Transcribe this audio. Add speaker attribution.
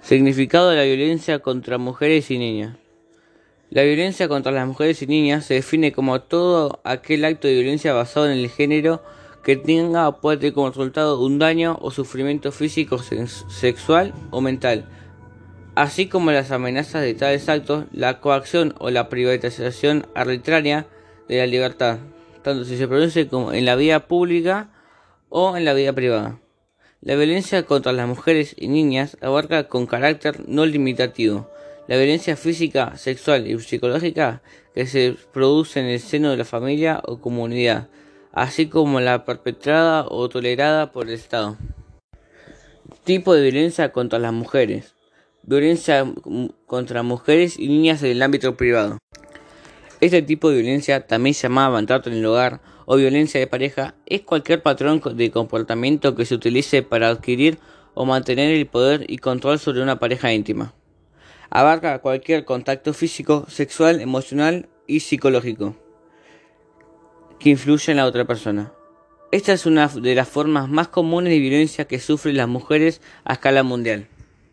Speaker 1: Significado de la violencia contra mujeres y niñas. La violencia contra las mujeres y niñas se define como todo aquel acto de violencia basado en el género que tenga o puede tener como resultado un daño o sufrimiento físico, sexual o mental, así como las amenazas de tales actos, la coacción o la privatización arbitraria de la libertad, tanto si se produce como en la vida pública o en la vida privada. La violencia contra las mujeres y niñas abarca con carácter no limitativo la violencia física, sexual y psicológica que se produce en el seno de la familia o comunidad, así como la perpetrada o tolerada por el Estado. Tipo de violencia contra las mujeres. Violencia contra mujeres y niñas en el ámbito privado. Este tipo de violencia, también llamada maltrato en el hogar o violencia de pareja, es cualquier patrón de comportamiento que se utilice para adquirir o mantener el poder y control sobre una pareja íntima. Abarca cualquier contacto físico, sexual, emocional y psicológico que influya en la otra persona. Esta es una de las formas más comunes de violencia que sufren las mujeres a escala mundial.